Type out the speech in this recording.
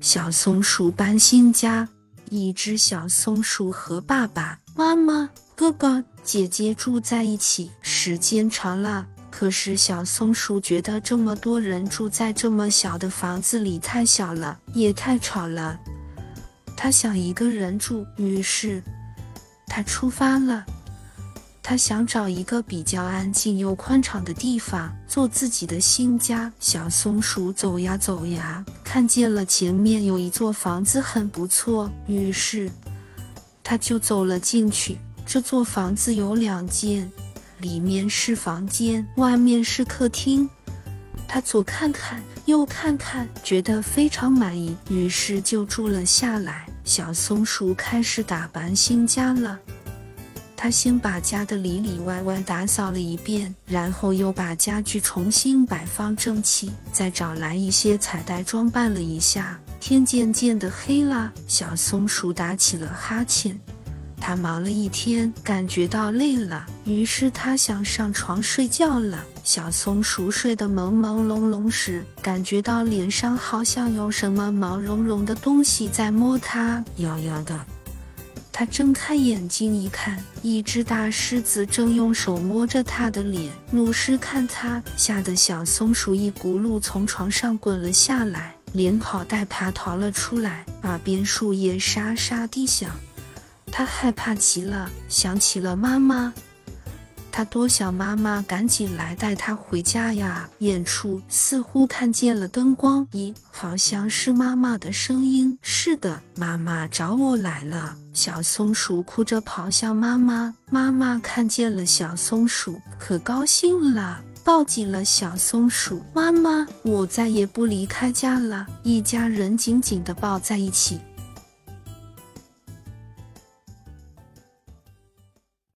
小松鼠搬新家。一只小松鼠和爸爸妈妈、哥哥、姐姐住在一起，时间长了。可是小松鼠觉得这么多人住在这么小的房子里太小了，也太吵了。他想一个人住，于是他出发了。他想找一个比较安静又宽敞的地方做自己的新家。小松鼠走呀走呀，看见了前面有一座房子很不错，于是他就走了进去。这座房子有两间，里面是房间，外面是客厅。他左看看，右看看，觉得非常满意，于是就住了下来。小松鼠开始打扮新家了。他先把家的里里外外打扫了一遍，然后又把家具重新摆放整齐，再找来一些彩带装扮了一下。天渐渐的黑了，小松鼠打起了哈欠。他忙了一天，感觉到累了，于是他想上床睡觉了。小松鼠睡得朦朦胧胧时，感觉到脸上好像有什么毛茸茸的东西在摸它，痒痒的。他睁开眼睛一看，一只大狮子正用手摸着他的脸，怒视看他，吓得小松鼠一骨碌从床上滚了下来，连跑带爬逃了出来，耳边树叶沙沙地响。他害怕极了，想起了妈妈。他多想妈妈赶紧来带他回家呀！远处似乎看见了灯光，咦，好像是妈妈的声音。是的，妈妈找我来了。小松鼠哭着跑向妈妈，妈妈看见了小松鼠，可高兴了，抱紧了小松鼠。妈妈，我再也不离开家了。一家人紧紧地抱在一起。